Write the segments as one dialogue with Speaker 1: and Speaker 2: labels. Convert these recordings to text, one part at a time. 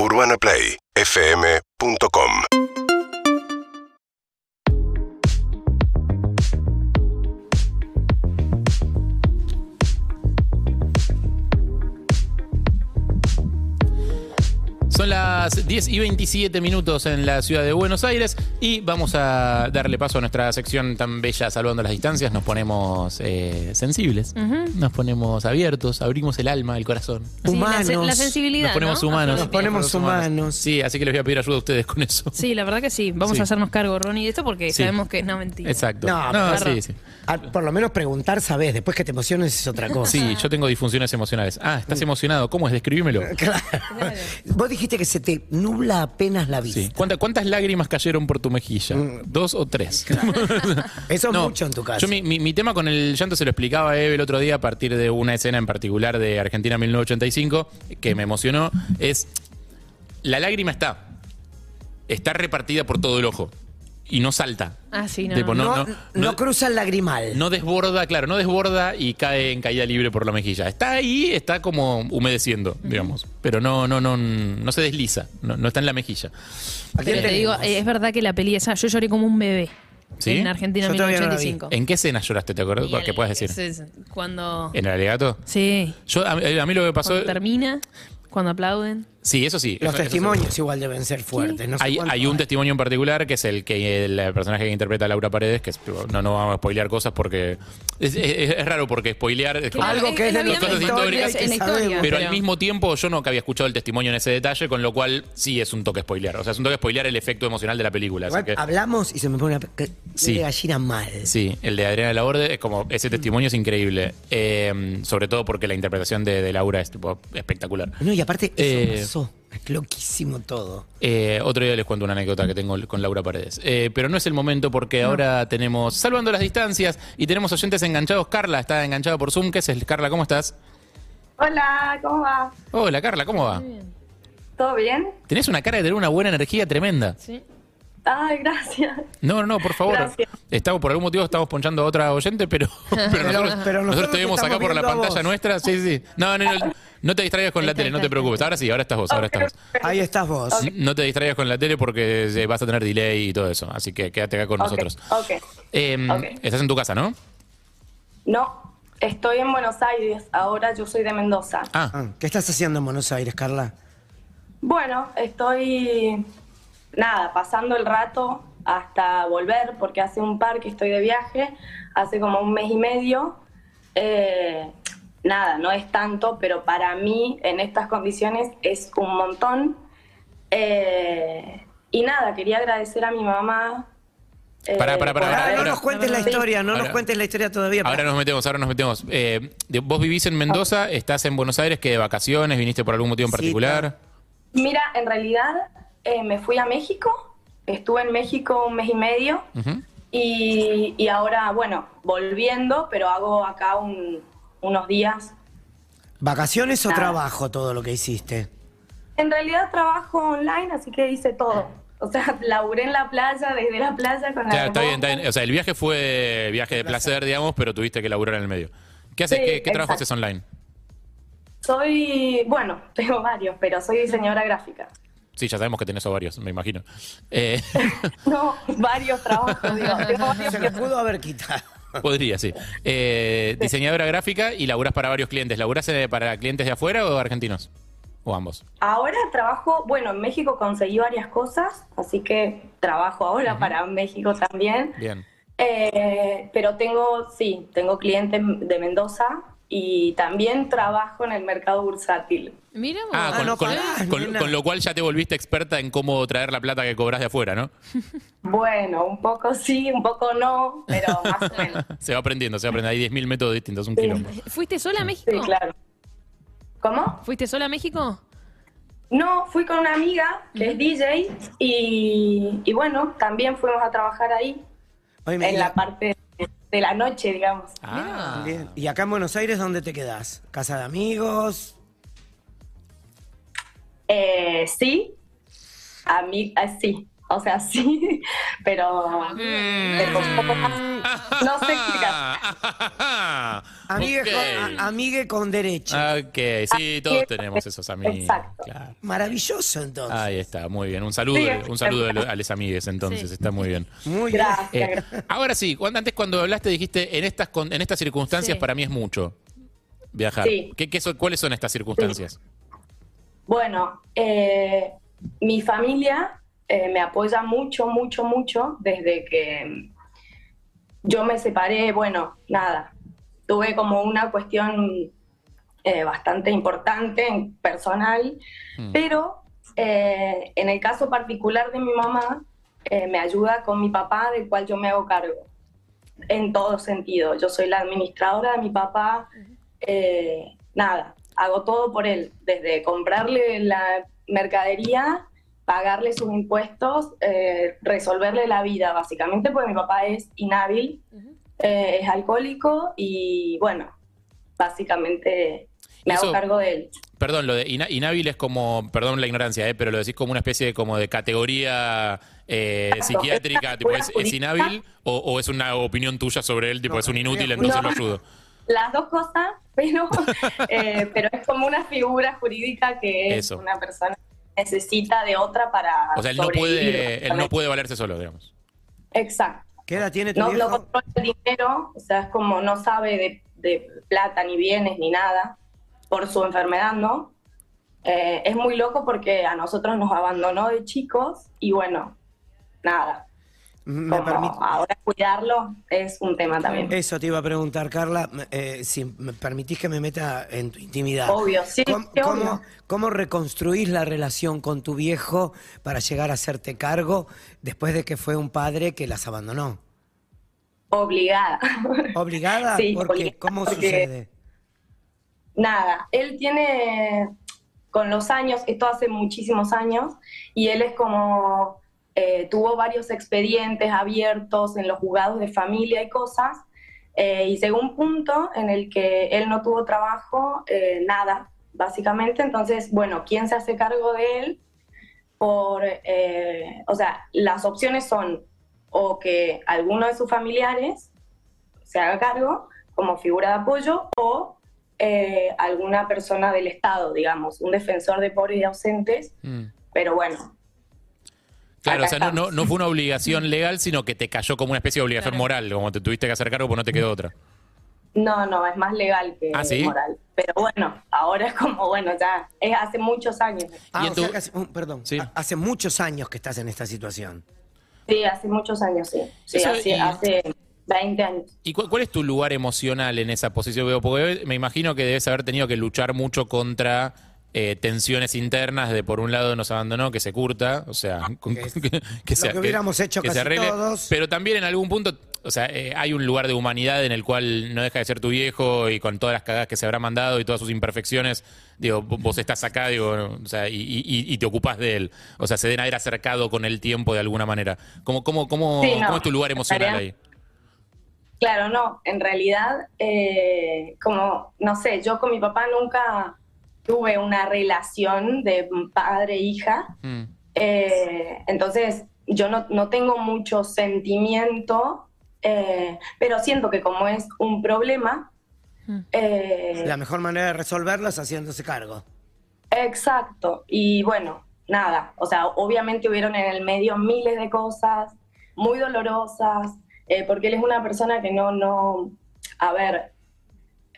Speaker 1: UrbanaPlayFM.com
Speaker 2: Son las 10 y 27 minutos en la ciudad de Buenos Aires y vamos a darle paso a nuestra sección tan bella, salvando las distancias. Nos ponemos eh, sensibles, nos ponemos abiertos, abrimos el alma, el corazón.
Speaker 3: Sí, la,
Speaker 4: Humanos.
Speaker 3: se- la sensibilidad.
Speaker 2: Nos ponemos
Speaker 3: ¿no?
Speaker 2: humanos.
Speaker 4: Nos ponemos humanos.
Speaker 2: Sí, así que les voy a pedir ayuda a ustedes con eso.
Speaker 3: Sí, la verdad que sí. Vamos
Speaker 2: Sí.
Speaker 3: a hacernos cargo, Ronnie, de esto porque
Speaker 2: Sí.
Speaker 3: sabemos que es no mentira.
Speaker 2: Exacto.
Speaker 4: No,
Speaker 2: No,
Speaker 3: pero-
Speaker 2: sí, sí.
Speaker 4: Por lo menos preguntar, sabes, después que te emociones es otra cosa.
Speaker 2: Sí, yo tengo disfunciones emocionales. Ah, estás emocionado. ¿Cómo es? Describímelo.
Speaker 4: Claro. Vos dijiste que se te nubla apenas la vista.
Speaker 2: Sí. ¿Cuánta- ¿Cuántas lágrimas cayeron por tu mejilla? ¿Dos o tres?
Speaker 4: Eso es
Speaker 2: No,
Speaker 4: mucho en tu caso.
Speaker 2: Yo mi, mi- mi tema con el llanto se lo explicaba a Eve el otro día a partir de una escena en particular de Argentina 1985 que me emocionó. Es la lágrima está. Está repartida por todo el ojo. Y no salta.
Speaker 3: Ah, sí, no.
Speaker 2: Tipo,
Speaker 4: no,
Speaker 2: no,
Speaker 4: no,
Speaker 2: no-
Speaker 4: cruza el lagrimal.
Speaker 2: No desborda, claro, no desborda y cae en caída libre por la mejilla. Está ahí, está como humedeciendo, digamos. Pero no, no, no, no se desliza. No, no está en la mejilla.
Speaker 4: ¿A quién
Speaker 3: Pero te digo, es verdad que la peli esa, yo lloré como un bebé.
Speaker 2: ¿Sí?
Speaker 3: En Argentina
Speaker 4: la
Speaker 3: 1985.
Speaker 2: ¿En qué escena lloraste? ¿Te acuerdas? ¿Qué puedes decir?
Speaker 3: es Cuando.
Speaker 2: ¿En el alegato?
Speaker 3: Sí.
Speaker 2: Yo, a, a mí lo que pasó.
Speaker 3: Cuando termina, cuando aplauden.
Speaker 2: Sí, eso sí.
Speaker 4: Los
Speaker 2: eso- eso
Speaker 4: testimonios igual deben ser fuertes. No sé
Speaker 2: hay, hay un testimonio en particular que es el que el personaje que interpreta a Laura Paredes, que es- no, no vamos a spoilear cosas porque es, es- es raro porque spoilear es como-
Speaker 4: Algo que es de
Speaker 2: pero al mismo tiempo yo no que había escuchado el testimonio en ese detalle, con lo cual sí es un toque spoilear. O sea, es un toque spoilear el efecto emocional de la película. así que-
Speaker 4: hablamos y se me pone una
Speaker 2: Sí.
Speaker 4: de gallina mal.
Speaker 2: Sí, el de Adriana Laborde es como ese testimonio es increíble. Eh, sobre todo porque la interpretación de, de Laura es tipo, espectacular.
Speaker 4: No, y aparte, eso
Speaker 2: Eh,
Speaker 4: pasó. Loquísimo todo.
Speaker 2: Eh, otro día les cuento una anécdota que tengo con Laura Paredes. Eh, pero no es el momento porque ahora tenemos Salvando las Distancias y tenemos oyentes enganchados. Carla está enganchada por Zoom. ¿Qué es el Carla? ¿Cómo estás?
Speaker 5: Hola, ¿cómo va?
Speaker 2: Hola Carla, ¿cómo va?
Speaker 5: ¿Todo bien?
Speaker 2: Tenés una cara de tener una buena energía tremenda.
Speaker 3: Sí.
Speaker 5: Ay, gracias.
Speaker 2: No, no, no, por favor.
Speaker 5: Gracias.
Speaker 2: Estamos, por algún motivo estamos ponchando a otra oyente, pero, pero, nosotros,
Speaker 4: pero nosotros
Speaker 2: nosotros te vemos
Speaker 4: te
Speaker 2: acá por la pantalla nuestra. Sí, sí. No, no, no, no te distraigas con la tele, no te preocupes. Ahora sí, ahora estás vos, ahora estás vos.
Speaker 4: Ahí estás vos.
Speaker 2: No te distraigas con la tele porque eh, vas a tener delay y todo eso. Así que quédate acá con
Speaker 5: Ok,
Speaker 2: nosotros.
Speaker 5: Ok.
Speaker 2: Eh,
Speaker 5: Ok.
Speaker 2: Estás en tu casa, ¿no?
Speaker 5: No, estoy en Buenos Aires. Ahora yo soy de Mendoza.
Speaker 2: Ah,
Speaker 4: Ah, ¿Qué estás haciendo en Buenos Aires, Carla?
Speaker 5: Bueno, estoy, nada, pasando el rato hasta volver, porque hace un par que estoy de viaje, hace como un mes y medio. Eh, nada, no es tanto, pero para mí en estas condiciones es un montón. Eh, y nada, quería agradecer a mi mamá. eh,
Speaker 2: Pará, pará, pará,
Speaker 5: por
Speaker 2: pará,
Speaker 4: Ah,
Speaker 5: haber-
Speaker 4: no nos cuentes la historia, no nos cuentes la historia todavía.
Speaker 2: ahora nos metemos, ahora nos metemos. Eh, vos vivís en Mendoza, estás en Buenos Aires, que de vacaciones, viniste por algún motivo en
Speaker 4: Sí,
Speaker 2: particular.
Speaker 5: Mira, en realidad eh, me fui a México, estuve en México un mes y medio y, y ahora, bueno, volviendo, pero hago acá un- unos días.
Speaker 4: ¿Vacaciones o trabajo todo lo que hiciste?
Speaker 5: En realidad trabajo online, así que hice todo. O sea, laburé en la playa, desde la playa con la
Speaker 2: Claro, está bien,
Speaker 5: remoto.
Speaker 2: está bien. O sea, el viaje fue viaje de placer, digamos, pero tuviste que laburar en el medio. ¿Qué haces?
Speaker 5: Sí,
Speaker 2: ¿Qué, qué trabajo haces online?
Speaker 5: Soy, bueno, tengo varios, pero soy diseñadora gráfica.
Speaker 2: Sí, ya sabemos que tenés ovarios, me imagino. Eh,
Speaker 5: No, varios trabajos, digo. Varios
Speaker 4: Se lo pudo haber quitado.
Speaker 2: podría, sí. Eh, diseñadora gráfica y laburás para varios clientes. ¿Laburás eh, para clientes de afuera o argentinos? ¿O ambos?
Speaker 5: Ahora trabajo, bueno, en México conseguí varias cosas, así que trabajo ahora para México también.
Speaker 2: Bien.
Speaker 5: Eh, pero tengo, sí, tengo clientes de Mendoza y también trabajo en el mercado bursátil.
Speaker 3: Mira, vos.
Speaker 2: Ah, con,
Speaker 4: no
Speaker 2: con- con- con lo cual ya te volviste experta en cómo traer la plata que cobras de afuera, ¿no?
Speaker 5: Bueno, un poco sí, un poco no, pero más o menos.
Speaker 2: Se va aprendiendo, se va aprendiendo. Hay 10.000 métodos distintos, un
Speaker 5: Sí.
Speaker 2: quilombo.
Speaker 3: ¿Fuiste sola a México?
Speaker 5: Sí, claro. ¿Cómo?
Speaker 3: ¿Fuiste sola a México?
Speaker 5: No, fui con una amiga que es DJ y, y bueno, también fuimos a trabajar ahí,
Speaker 4: Oye, me-
Speaker 5: en la parte de, la noche, digamos.
Speaker 2: Ah,
Speaker 4: Bien. ¿Y acá en Buenos Aires dónde te quedás? ¿Casa de amigos?
Speaker 5: Eh, sí, a mí, eh, sí, o sea, sí, pero, pero un poco más. No sé explicar.
Speaker 4: Amigue, con, a- amigue con derecho.
Speaker 2: Ok, sí, todos tenemos esos amigos.
Speaker 5: Exacto.
Speaker 2: Claro.
Speaker 4: Maravilloso entonces.
Speaker 2: Ahí está, muy bien. Un saludo,
Speaker 5: Sí,
Speaker 2: un saludo a lo- a los amigues, entonces,
Speaker 3: Sí.
Speaker 2: está muy bien.
Speaker 4: Muy bien.
Speaker 5: Gracias.
Speaker 2: Eh,
Speaker 5: gracias.
Speaker 2: ahora sí, cuando, antes cuando hablaste dijiste, en estas, con- en estas circunstancias
Speaker 3: Sí.
Speaker 2: para mí es mucho viajar.
Speaker 5: Sí.
Speaker 2: ¿Qué, qué son- ¿Cuáles son estas circunstancias?
Speaker 5: Bueno, eh, mi familia eh, me apoya mucho, mucho, mucho desde que yo me separé. Bueno, nada, tuve como una cuestión eh, bastante importante, en- personal,
Speaker 2: Mm.
Speaker 5: pero eh, en el caso particular de mi mamá, eh, me ayuda con mi papá, del cual yo me hago cargo, en todo sentido. Yo soy la administradora de mi papá, eh, nada, hago todo por él, desde comprarle la mercadería, pagarle sus impuestos, eh, resolverle la vida, básicamente, porque mi papá es inhábil, eh, es alcohólico y bueno, básicamente me
Speaker 2: Eso-
Speaker 5: hago cargo de él.
Speaker 2: Perdón, lo de ina- inhábil es como, perdón la ignorancia, eh, pero lo decís como una especie de, como de categoría eh, psiquiátrica,
Speaker 5: Es
Speaker 2: tipo, ¿es, es inhábil o, o es una opinión tuya sobre él, tipo,
Speaker 4: No,
Speaker 2: es un inútil,
Speaker 4: no.
Speaker 2: entonces lo
Speaker 5: No.
Speaker 2: ayudo?
Speaker 5: Las dos cosas, pero, eh, pero es como una figura jurídica que es
Speaker 2: Eso.
Speaker 5: una persona que necesita de otra para
Speaker 2: O sea, él no puede, él no puede valerse solo, digamos.
Speaker 5: Exacto.
Speaker 4: ¿Qué edad tiene tu
Speaker 5: No, no
Speaker 4: viejo?
Speaker 5: controla el dinero, o sea, es como no sabe de, de plata ni bienes ni nada por su enfermedad, ¿no? Eh, es muy loco porque a nosotros nos abandonó de chicos y bueno, nada.
Speaker 4: Me
Speaker 5: ahora cuidarlo es un tema también.
Speaker 4: Eso te iba a preguntar, Carla, eh, si me permitís que me meta en tu intimidad.
Speaker 5: Obvio, sí,
Speaker 4: ¿Cómo,
Speaker 5: sí,
Speaker 4: cómo-
Speaker 5: obvio.
Speaker 4: cómo reconstruís la relación con tu viejo para llegar a hacerte cargo después de que fue un padre que las abandonó?
Speaker 5: Obligada.
Speaker 4: ¿Obligada?
Speaker 5: Sí,
Speaker 4: ¿Por qué?
Speaker 5: obligada,
Speaker 4: ¿Cómo
Speaker 5: porque-
Speaker 4: sucede?
Speaker 5: Nada, él tiene, con los años, esto hace muchísimos años, y él es como, eh, tuvo varios expedientes abiertos en los juzgados de familia y cosas, eh, y llegó un punto en el que él no tuvo trabajo, eh, nada, básicamente, entonces, bueno, ¿quién se hace cargo de él? Por, eh, o sea, las opciones son o que alguno de sus familiares se haga cargo como figura de apoyo o alguna persona del Estado, digamos, un defensor de pobres y ausentes,
Speaker 2: Mm.
Speaker 5: pero bueno,
Speaker 2: Claro,
Speaker 5: Acá
Speaker 2: o sea, no, no, no fue una obligación legal, sino que te cayó como una especie de obligación
Speaker 3: Claro.
Speaker 2: moral, como te tuviste que hacer cargo, pues no te quedó otra.
Speaker 5: no, no, es más legal que
Speaker 2: ¿Ah, sí?
Speaker 5: moral. Pero bueno, ahora es como, bueno, ya, es hace muchos años.
Speaker 4: Ah,
Speaker 2: en
Speaker 4: o sea hace, perdón,
Speaker 2: Sí.
Speaker 4: ha- hace muchos años que estás en esta situación.
Speaker 5: Sí, hace muchos años, sí. Sí,
Speaker 2: Eso,
Speaker 5: hace,
Speaker 2: y-
Speaker 5: hace 20 años.
Speaker 2: ¿Y cu- cuál es tu lugar emocional en esa posición? Porque me imagino que debes haber tenido que luchar mucho contra eh, tensiones internas de por un lado nos abandonó, que se curta, o sea, con-
Speaker 4: Que
Speaker 2: que, que
Speaker 4: lo que hubiéramos hecho
Speaker 2: que se
Speaker 4: casi
Speaker 2: arregle,
Speaker 4: todos.
Speaker 2: Pero también en algún punto, o sea, eh, hay un lugar de humanidad en el cual no deja de ser tu viejo y con todas las cagadas que se habrá mandado y todas sus imperfecciones, digo, vo- vos estás acá, digo, o sea, y, y- y te ocupás de él. O sea, se deben haber acercado con el tiempo de alguna manera. ¿Cómo, cómo, cómo,
Speaker 5: Sí, no,
Speaker 2: cómo es tu lugar emocional ahí?
Speaker 5: Claro, no, en realidad, eh, como, no sé, yo con mi papá nunca tuve una relación de padre-hija,
Speaker 2: Mm.
Speaker 5: Eh, entonces, yo no, no tengo mucho sentimiento, eh, pero siento que como es un problema,
Speaker 3: Mm.
Speaker 5: eh,
Speaker 4: La mejor manera de resolverlo es haciéndose cargo.
Speaker 5: exacto. Y bueno, nada, o sea, obviamente hubieron en el medio miles de cosas muy dolorosas, eh, porque él es una persona que no, no, a ver,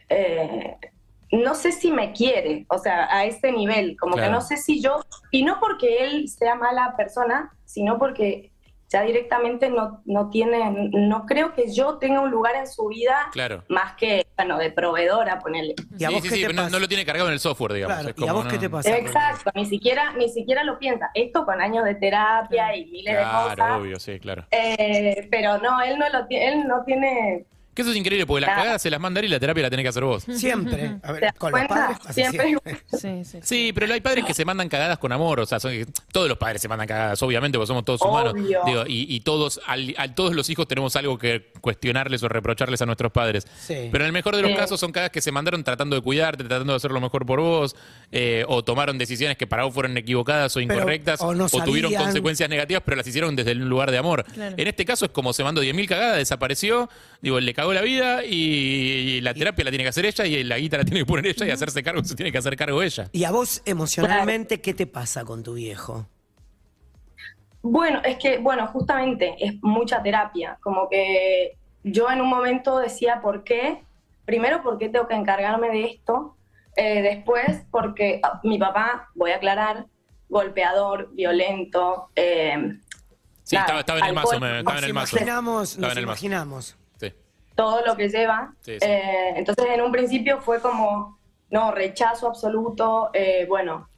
Speaker 5: eh, no sé si me quiere, o sea, a ese nivel, como
Speaker 2: Claro.
Speaker 5: que no sé si yo, y no porque él sea mala persona, sino porque ya directamente no, no tiene, no creo que yo tenga un lugar en su vida
Speaker 2: Claro.
Speaker 5: más que, bueno, de proveedora, ponerle.
Speaker 4: ¿Y a
Speaker 2: sí,
Speaker 4: vos
Speaker 2: sí,
Speaker 4: qué
Speaker 2: sí,
Speaker 4: te
Speaker 2: no, lo tiene cargado en el software, digamos.
Speaker 4: Claro,
Speaker 2: es
Speaker 4: ¿y a vos qué te pasa?
Speaker 5: Exacto, ni siquiera, ni siquiera lo piensa. Esto con años de terapia y miles de
Speaker 2: Claro,
Speaker 5: cosas.
Speaker 2: obvio, sí, claro.
Speaker 5: Eh, pero no, él no lo tiene, él no tiene
Speaker 2: Que eso es increíble, porque las cagadas se las manda él y la terapia la tenés que hacer vos.
Speaker 4: Siempre. A
Speaker 5: ¿Te
Speaker 4: ver, con los padres pasa
Speaker 5: Siempre
Speaker 4: siempre.
Speaker 3: Sí, sí.
Speaker 2: Sí, pero hay padres que se mandan cagadas con amor, o sea, son- todos los padres se mandan cagadas, obviamente, porque somos todos humanos.
Speaker 5: Obvio.
Speaker 2: Digo, y, y todos, al, al- todos los hijos tenemos algo que cuestionarles o reprocharles a nuestros padres.
Speaker 4: Sí.
Speaker 2: Pero en el mejor de los
Speaker 5: Sí.
Speaker 2: casos son cagadas que se mandaron tratando de cuidarte, tratando de hacer lo mejor por vos, eh, o tomaron decisiones que para vos fueron equivocadas o incorrectas,
Speaker 4: o no
Speaker 2: tuvieron consecuencias negativas, pero las hicieron desde un lugar de amor.
Speaker 3: Claro.
Speaker 2: En este caso es como se mandó 10.000 cagadas, desapareció, digo, le cagó la vida y, y la terapia la tiene que hacer ella y la guita la tiene que poner ella y hacerse cargo, se tiene que hacer cargo ella.
Speaker 4: Y a vos emocionalmente, ¿qué te pasa con tu viejo?
Speaker 5: Bueno, es que, bueno, justamente es mucha terapia. Como que yo en un momento decía, ¿por qué? Primero, ¿por qué tengo que encargarme de esto? Eh, después, porque ah, mi papá, voy a aclarar, golpeador, violento. eh,
Speaker 2: Sí,
Speaker 5: Nada,
Speaker 2: estaba, estaba en el mazo, me- estaba
Speaker 4: Nos
Speaker 2: en el mazo.
Speaker 4: imaginamos,
Speaker 2: Estaba
Speaker 4: nos
Speaker 2: en el mazo.
Speaker 4: imaginamos.
Speaker 5: Todo lo que lleva.
Speaker 2: Sí, sí.
Speaker 5: Eh, entonces, en un principio fue como, no, rechazo absoluto, eh, bueno,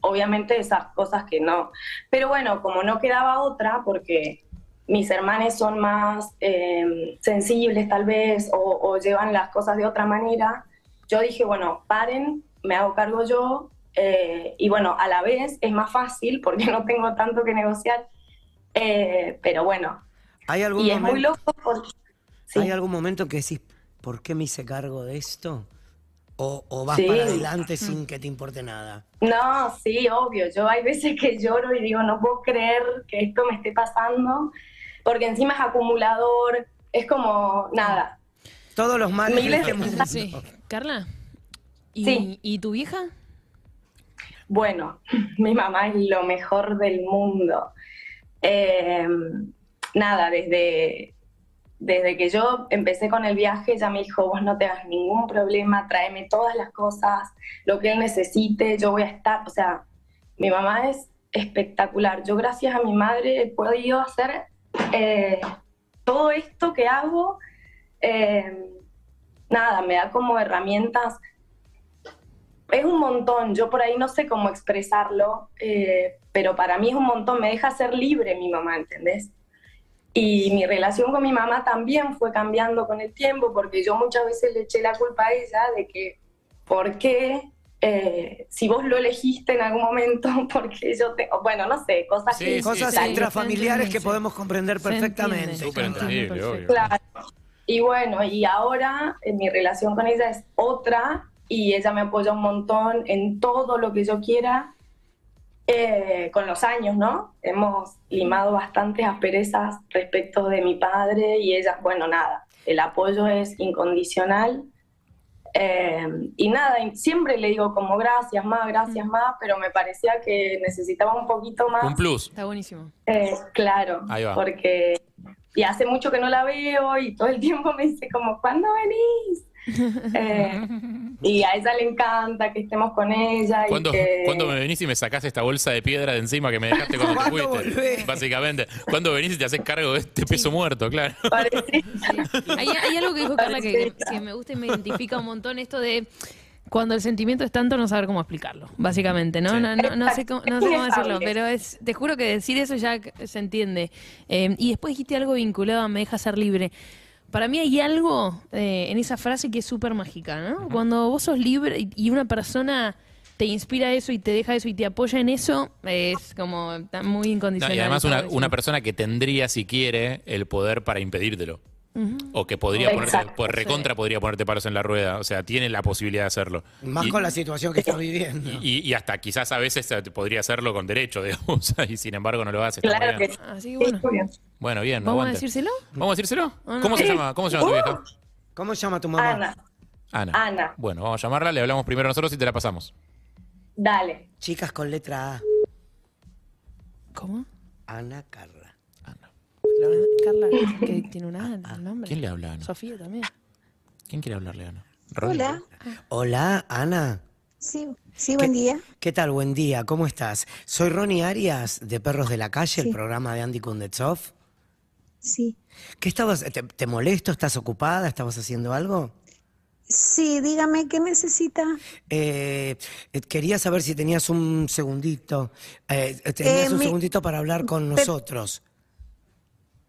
Speaker 5: obviamente esas cosas que no. Pero bueno, como no quedaba otra, porque mis hermanos son más eh, sensibles tal vez, o, o llevan las cosas de otra manera, yo dije, bueno, paren, me hago cargo yo, eh, y bueno, a la vez es más fácil porque no tengo tanto que negociar, eh, pero bueno,
Speaker 4: ¿Hay algún,
Speaker 5: y es muy
Speaker 4: momento,
Speaker 5: loco porque... sí.
Speaker 4: ¿Hay algún momento que decís, ¿por qué me hice cargo de esto? ¿O, o vas
Speaker 5: Sí.
Speaker 4: para adelante sin que te importe nada?
Speaker 5: No, sí, obvio. Yo hay veces que lloro y digo, no puedo creer que esto me esté pasando, porque encima es acumulador, es como nada.
Speaker 4: Todos los males
Speaker 5: Miles de
Speaker 4: mundo.
Speaker 3: Sí. Carla, ¿y,
Speaker 5: Sí.
Speaker 3: ¿y tu vieja?
Speaker 5: Bueno, mi mamá es lo mejor del mundo. Eh, nada, desde, desde que yo empecé con el viaje, ella me dijo, vos no te hagas ningún problema, tráeme todas las cosas, lo que él necesite, yo voy a estar. O sea, mi mamá es espectacular. Yo gracias a mi madre he podido hacer eh, todo esto que hago. eh, nada, me da como herramientas es un montón, yo por ahí no sé cómo expresarlo, eh, pero para mí es un montón, me deja ser libre mi mamá, ¿entendés? Y mi relación con mi mamá también fue cambiando con el tiempo, porque yo muchas veces le eché la culpa a ella de que, ¿por qué? Eh, si vos lo elegiste en algún momento, porque yo tengo, bueno, no sé, cosas
Speaker 2: Sí,
Speaker 5: que...
Speaker 2: sí,
Speaker 4: Cosas
Speaker 2: sí.
Speaker 4: intrafamiliares que podemos comprender perfectamente.
Speaker 2: Súper entendible, obvio.
Speaker 5: Claro. Y bueno, y ahora eh, mi relación con ella es otra y ella me apoya un montón en todo lo que yo quiera. Eh, con los años, ¿no? Hemos limado bastantes asperezas respecto de mi padre y ella, bueno, nada, el apoyo es incondicional. Eh, y nada, siempre le digo como gracias más, gracias más, pero me parecía que necesitaba un poquito más.
Speaker 2: Un plus.
Speaker 3: Está buenísimo.
Speaker 5: Eh, claro,
Speaker 2: Ahí va.
Speaker 5: porque y hace mucho que no la veo y todo el tiempo me dice como, ¿cuándo venís? Eh, y a ella le encanta que estemos con ella.
Speaker 2: ¿Cuándo,
Speaker 5: y que...
Speaker 2: cuándo me venís y me sacás esta bolsa de piedra de encima que me dejaste cuando te
Speaker 4: ¿Cuándo
Speaker 2: fuiste?
Speaker 4: volvés?
Speaker 2: Básicamente. ¿Cuándo venís y te haces cargo de este peso muerto? Claro.
Speaker 3: Hay, hay algo que dijo Carla que, que- me gusta y me identifica un montón, esto de cuando el sentimiento es tanto no saber cómo explicarlo, básicamente, ¿no?
Speaker 2: Sí.
Speaker 3: No, no, no sé cómo, no sé cómo decirlo, pero es, te juro que decir eso ya se entiende. Eh, y después dijiste algo vinculado a me deja ser libre. Para mí hay algo eh, en esa frase que es súper mágica, ¿no? Cuando vos sos libre y- y una persona te inspira eso y te deja eso y te apoya en eso, es como muy
Speaker 2: No,
Speaker 3: incondicional.
Speaker 2: y además una, una persona que tendría, si quiere, el poder para impedírtelo. O que podría ponerte, pues recontra podría ponerte palos en la rueda. O sea, tiene la posibilidad de hacerlo.
Speaker 4: Más
Speaker 2: Y-
Speaker 4: con la situación que está viviendo.
Speaker 2: Y, y hasta quizás a veces podría hacerlo con derecho, digamos, y sin embargo no lo hace.
Speaker 5: Claro que.
Speaker 3: Así que bueno.
Speaker 2: Bueno, bien,
Speaker 3: ¿vamos a decírselo?
Speaker 2: ¿Vamos a decírselo? ¿Cómo se llama? ¿Cómo se llama tu vieja?
Speaker 4: ¿Cómo se llama tu mamá?
Speaker 5: Ana,
Speaker 2: Ana.
Speaker 5: Ana.
Speaker 2: Bueno, vamos a llamarla, le hablamos primero nosotros y te la pasamos.
Speaker 5: dale.
Speaker 4: Chicas con letra A.
Speaker 3: ¿Cómo?
Speaker 4: Ana Carla.
Speaker 3: Carla, que tiene una A el nombre.
Speaker 2: ¿Quién le habla a Ana?
Speaker 3: Sofía también.
Speaker 2: ¿Quién quiere hablarle a Ana?
Speaker 1: Hola,
Speaker 4: Hola, Ana.
Speaker 1: sí, sí, buen día.
Speaker 4: ¿Qué tal? Buen día, ¿cómo estás? Soy Ronnie Arias de Perros de la Calle, el programa de Andy Kundetsov.
Speaker 1: Sí,
Speaker 4: ¿Qué estabas? Te, te molesto? ¿Estás ocupada? ¿Estabas haciendo algo?
Speaker 1: sí, dígame qué necesita.
Speaker 4: Eh, eh, quería saber si tenías un segundito. eh, tenías
Speaker 1: Eh,
Speaker 4: un
Speaker 1: mi-
Speaker 4: segundito para hablar con nosotros.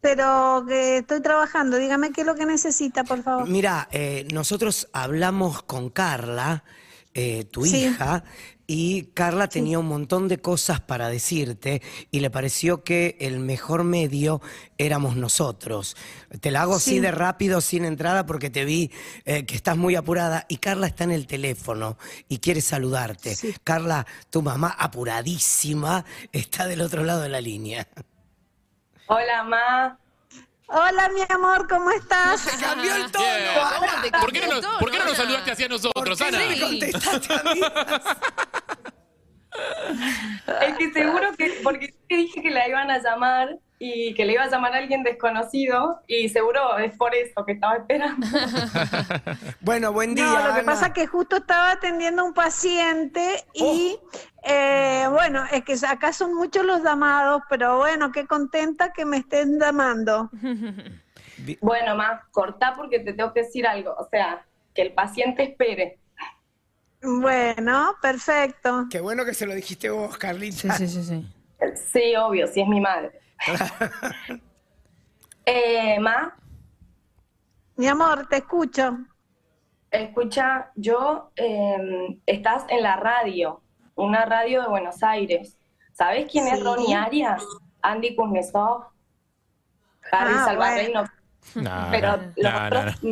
Speaker 1: Pero que estoy trabajando. Dígame qué es lo que necesita, por favor.
Speaker 4: Mira, eh, nosotros hablamos con Carla, eh, tu
Speaker 1: Sí.
Speaker 4: hija, y Carla tenía un montón de cosas para decirte y le pareció que el mejor medio éramos nosotros. Te la hago así
Speaker 1: Sí.
Speaker 4: de rápido, sin entrada, porque te vi eh, que estás muy apurada y Carla está en el teléfono y quiere saludarte. Carla, tu mamá apuradísima, está del otro lado de la línea.
Speaker 5: Hola, ma.
Speaker 1: Hola, mi amor, ¿cómo estás?
Speaker 4: Cambió el tono.
Speaker 3: ¿Cómo te
Speaker 2: ¿Por qué no
Speaker 3: cambió
Speaker 2: nos, por qué no nos
Speaker 3: Ana?
Speaker 2: saludaste hacia nosotros,
Speaker 4: ¿Por qué
Speaker 2: Ana?
Speaker 4: me contestaste a mí?
Speaker 5: Es que seguro que, porque yo te dije que la iban a llamar y que le iba a llamar a alguien desconocido y seguro es por eso que estaba esperando.
Speaker 4: Bueno, buen día.
Speaker 1: No, lo que pasa es que justo estaba atendiendo a un paciente y, eh, bueno, es que acá son muchos los llamados, pero bueno, qué contenta que me estén llamando.
Speaker 5: Bueno, ma, cortá porque te tengo que decir algo. O sea, que el paciente espere.
Speaker 1: Bueno, perfecto.
Speaker 4: Qué bueno que se lo dijiste vos,
Speaker 3: Sí,
Speaker 4: Carlita.
Speaker 3: sí, sí, sí.
Speaker 5: Sí, obvio, sí es mi madre. eh, ma,
Speaker 1: Mi amor, te escucho.
Speaker 5: escucha, yo, eh, estás en la radio, una radio de Buenos Aires. ¿Sabes quién es
Speaker 1: Sí.
Speaker 5: Ronnie Arias? Andy Kuznetsov, Harry
Speaker 1: Ah,
Speaker 5: Salvarreino.
Speaker 2: No,
Speaker 5: Pero
Speaker 2: no,
Speaker 5: los
Speaker 2: no,
Speaker 5: otros
Speaker 2: no.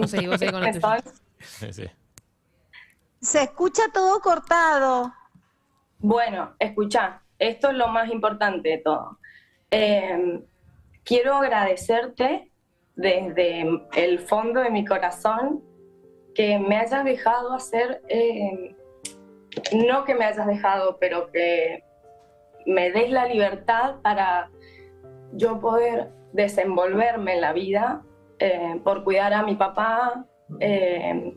Speaker 3: Con
Speaker 5: son-
Speaker 2: Sí, sí.
Speaker 1: Se escucha todo cortado.
Speaker 5: Bueno, escucha, esto es lo más importante de todo. Eh, quiero agradecerte desde el fondo de mi corazón que me hayas dejado hacer, eh, no que me hayas dejado, pero que me des la libertad para yo poder desenvolverme en la vida, eh, por cuidar a mi papá, eh,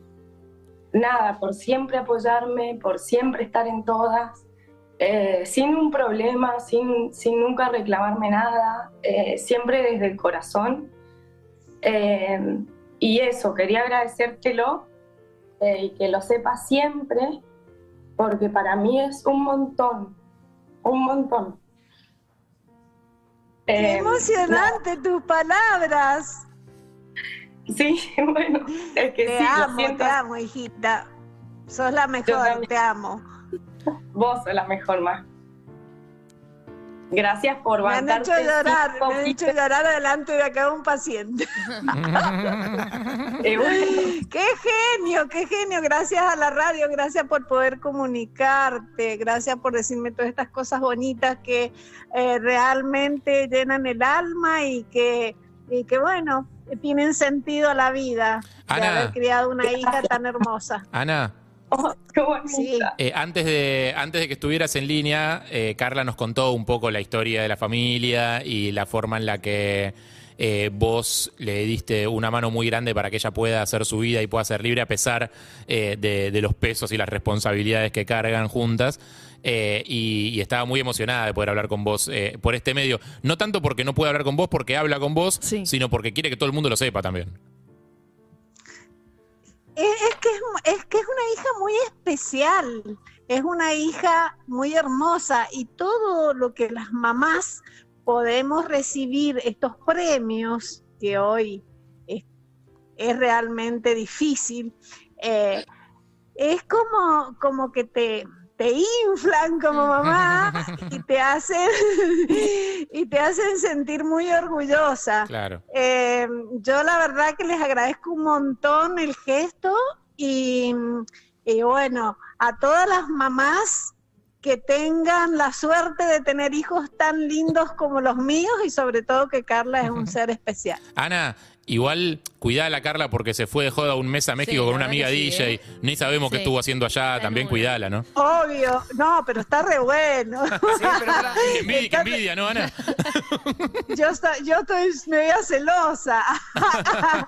Speaker 5: nada, por siempre apoyarme, por siempre estar en todas, eh, sin un problema, sin, sin nunca reclamarme nada, siempre desde el corazón. Y eso, quería agradecértelo y que lo sepas siempre, porque para mí es un montón, un montón.
Speaker 1: Qué
Speaker 5: Eh,
Speaker 1: emocionante tus palabras.
Speaker 5: Sí, bueno, es que
Speaker 1: Te
Speaker 5: sí,
Speaker 1: amo, te amo, hijita. Sos la mejor, te amo.
Speaker 5: Vos sos la mejor más. Gracias por
Speaker 1: Me han hecho llorar, me han hecho llorar delante de acá un paciente.
Speaker 5: Eh, bueno,
Speaker 1: Qué genio, qué genio. Gracias a la radio, gracias por poder comunicarte, gracias por decirme todas estas cosas bonitas que eh, realmente llenan el alma y que, y que bueno, tienen sentido a la vida de
Speaker 2: Ana.
Speaker 1: haber criado una hija tan hermosa.
Speaker 2: Ana,
Speaker 5: oh, qué bonita.
Speaker 1: Sí.
Speaker 2: eh, antes, de, antes de que estuvieras en línea, eh, Carla nos contó un poco la historia de la familia y la forma en la que eh, vos le diste una mano muy grande para que ella pueda hacer su vida y pueda ser libre a pesar eh, de, de los pesos y las responsabilidades que cargan juntas. Eh, y, y estaba muy emocionada de poder hablar con vos eh, por este medio. No tanto porque no puede hablar con vos porque habla con vos,
Speaker 3: Sí.
Speaker 2: sino porque quiere que todo el mundo lo sepa también.
Speaker 1: Es, que es que es una hija muy especial, es una hija muy hermosa y todo lo que las mamás podemos recibir, estos premios que hoy es, es realmente difícil, eh, es como, como que te, te inflan como mamá y te hacen y te hacen sentir muy orgullosa.
Speaker 2: Claro.
Speaker 1: Eh, yo la verdad que les agradezco un montón el gesto y, y bueno, a todas las mamás que tengan la suerte de tener hijos tan lindos como los míos y sobre todo que Carla es un ser especial.
Speaker 2: Ana, igual cuidá a la Carla porque se fue de joda un mes a México
Speaker 3: Sí,
Speaker 2: con
Speaker 3: la
Speaker 2: una amiga
Speaker 3: sí,
Speaker 2: DJ.
Speaker 3: ¿eh?
Speaker 2: Ni sabemos qué
Speaker 3: Sí.
Speaker 2: estuvo haciendo allá.
Speaker 3: Está
Speaker 2: También cuidala, ¿no?
Speaker 1: Obvio, no, pero está re bueno.
Speaker 4: Sí, pero
Speaker 2: Qué envidia, qué envidia, ¿no, Ana?
Speaker 1: Yo, esta- yo estoy media celosa.
Speaker 4: ¿la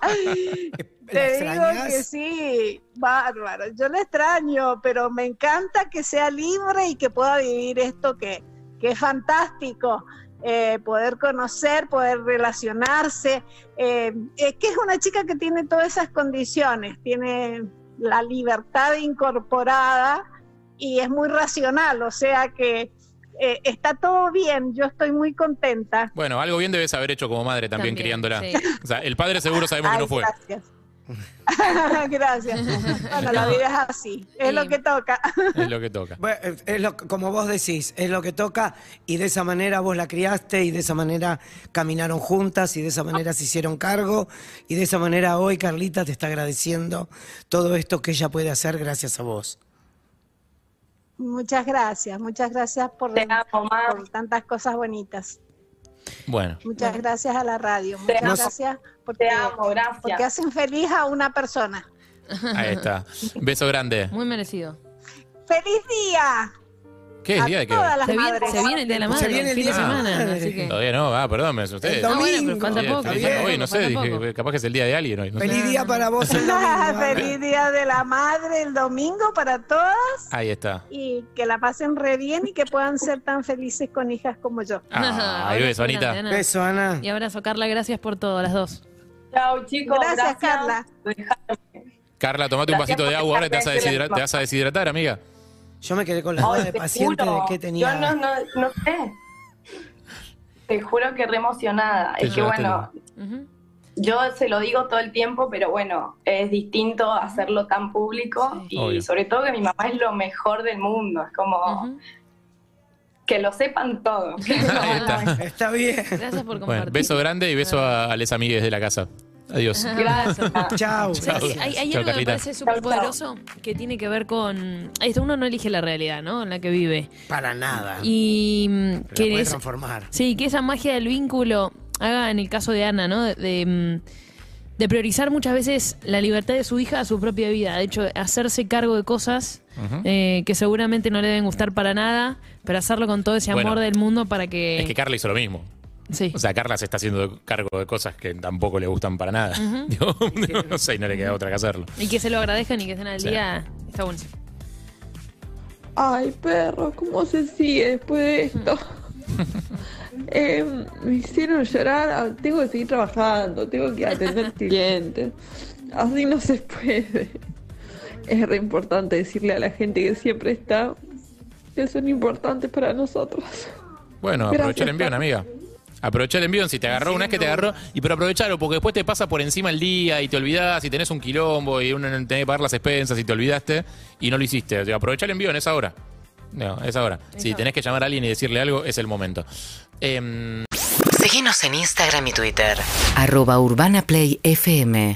Speaker 1: Te digo que sí, bárbaro. Yo le extraño, pero me encanta que sea libre y que pueda vivir esto que, que es fantástico. Eh, poder conocer, poder relacionarse. eh, es que es una chica que tiene todas esas condiciones, tiene la libertad incorporada y es muy racional, o sea que eh, está todo bien, yo estoy muy contenta.
Speaker 2: Bueno, algo bien debes haber hecho como madre también,
Speaker 3: También,
Speaker 2: criándola.
Speaker 3: sí.
Speaker 2: O sea, el padre seguro sabemos que no fue.
Speaker 1: Gracias. gracias. Bueno, la vida es así, es
Speaker 3: Sí.
Speaker 1: lo que toca.
Speaker 2: Es lo que toca.
Speaker 4: Bueno, es- lo, como vos decís, es lo que toca y de esa manera vos la criaste y de esa manera caminaron juntas y de esa manera se hicieron cargo y de esa manera hoy Carlita te está agradeciendo todo esto que ella puede hacer gracias a vos.
Speaker 1: Muchas gracias, muchas gracias por,
Speaker 5: amo,
Speaker 1: por tantas cosas bonitas.
Speaker 2: Bueno,
Speaker 1: Muchas gracias a la radio,
Speaker 5: Te
Speaker 1: muchas
Speaker 5: amo.
Speaker 1: gracias porque,
Speaker 5: Te amo, gracias.
Speaker 1: porque hacen feliz a una persona.
Speaker 2: ahí está. Beso grande.
Speaker 3: Muy merecido.
Speaker 1: ¡Feliz día!
Speaker 2: ¿Qué día de qué?
Speaker 1: todas las
Speaker 3: Se viene,
Speaker 1: madres.
Speaker 3: se viene el día de la
Speaker 4: Se
Speaker 3: madre,
Speaker 4: viene
Speaker 3: el
Speaker 4: el
Speaker 3: fin de
Speaker 4: día de la
Speaker 3: semana,
Speaker 4: madre.
Speaker 3: así que...
Speaker 2: Todavía no, ah, perdón, me asusté.
Speaker 4: El
Speaker 3: Ah, bueno, pero
Speaker 4: domingo.
Speaker 3: falta
Speaker 2: Bien,
Speaker 3: poco.
Speaker 2: feliz-
Speaker 3: falta
Speaker 2: hoy no sé,
Speaker 3: falta
Speaker 2: dije,
Speaker 3: poco.
Speaker 2: capaz que es el día de alguien hoy. No sé.
Speaker 4: Feliz día para vos el domingo.
Speaker 1: Feliz día de la madre el domingo para todas
Speaker 2: Ahí está.
Speaker 1: y que la pasen re bien y que puedan ser tan felices con hijas como yo.
Speaker 2: Ah, ahí ves,
Speaker 3: Abrazo
Speaker 2: Anita.
Speaker 3: Ana.
Speaker 4: Beso, Ana.
Speaker 3: Y abrazo, Carla, gracias por todo, las dos.
Speaker 5: Chao, chicos.
Speaker 1: Gracias, Carla.
Speaker 2: Carla, tomate un
Speaker 5: Gracias
Speaker 2: vasito de
Speaker 5: por
Speaker 2: agua ahora y te vas, a
Speaker 5: dejarme
Speaker 2: deshidra-
Speaker 5: decirle
Speaker 2: te vas a deshidratar, amiga.
Speaker 4: Yo me quedé con la duda de
Speaker 5: te
Speaker 4: paciente
Speaker 5: juro,
Speaker 4: de qué tenía.
Speaker 5: Yo no, no, no sé. Te juro que re emocionada.
Speaker 2: Te
Speaker 5: Es que bueno, yo se lo digo todo el tiempo, pero bueno, es distinto hacerlo tan público
Speaker 3: Sí.
Speaker 5: y
Speaker 2: Obvio.
Speaker 5: sobre todo que mi mamá es lo mejor del mundo. Es como que lo sepan todos.
Speaker 2: Ahí está.
Speaker 4: Está bien.
Speaker 3: Gracias por
Speaker 2: Bueno,
Speaker 3: compartir.
Speaker 2: beso grande y beso a, a les amigues de la casa. Adiós.
Speaker 5: Gracias.
Speaker 4: Chao.
Speaker 3: Hay, hay algo que me
Speaker 2: Carlita.
Speaker 3: parece súper poderoso que tiene que ver con. Esto uno no elige la realidad, ¿no? En la que vive.
Speaker 4: Para nada.
Speaker 3: Y mm,
Speaker 4: Pero la
Speaker 3: que
Speaker 4: puede
Speaker 3: es-
Speaker 4: transformar.
Speaker 3: Sí, que esa magia del vínculo haga en el caso de Ana, ¿no? De, de, mm, de priorizar muchas veces la libertad de su hija a su propia vida. De hecho, hacerse cargo de cosas eh, que seguramente no le deben gustar para nada, pero hacerlo con todo ese amor
Speaker 2: Bueno,
Speaker 3: del mundo para que.
Speaker 2: Es que Carla hizo lo mismo.
Speaker 3: Sí.
Speaker 2: O sea, Carla se está haciendo cargo de cosas que tampoco le gustan para nada. Digo, no sé, y no le queda otra que hacerlo.
Speaker 3: y que se lo agradezcan y que estén al
Speaker 2: Sí.
Speaker 3: día. Está buenísimo.
Speaker 6: Ay, perro, ¿cómo se sigue después de esto? Eh, me hicieron llorar, ah, tengo que seguir trabajando, tengo que atender clientes. Así no se puede. Es re importante decirle a la gente que siempre está, que son importantes para nosotros.
Speaker 2: Bueno,
Speaker 6: Gracias,
Speaker 2: aprovecha el envío, amiga. Aprovecha el envío, si te agarró una vez que te agarró, y pero aprovechalo, porque después te pasa por encima el día y te olvidás y tenés un quilombo y uno tenés que pagar las expensas y te olvidaste y no lo hiciste. O sea, aprovecha el envío en esa hora. No, es ahora. Si tenés que llamar a alguien y decirle algo, es el momento.
Speaker 7: Seguinos en Instagram y Twitter. Arroba Urbana Play FM.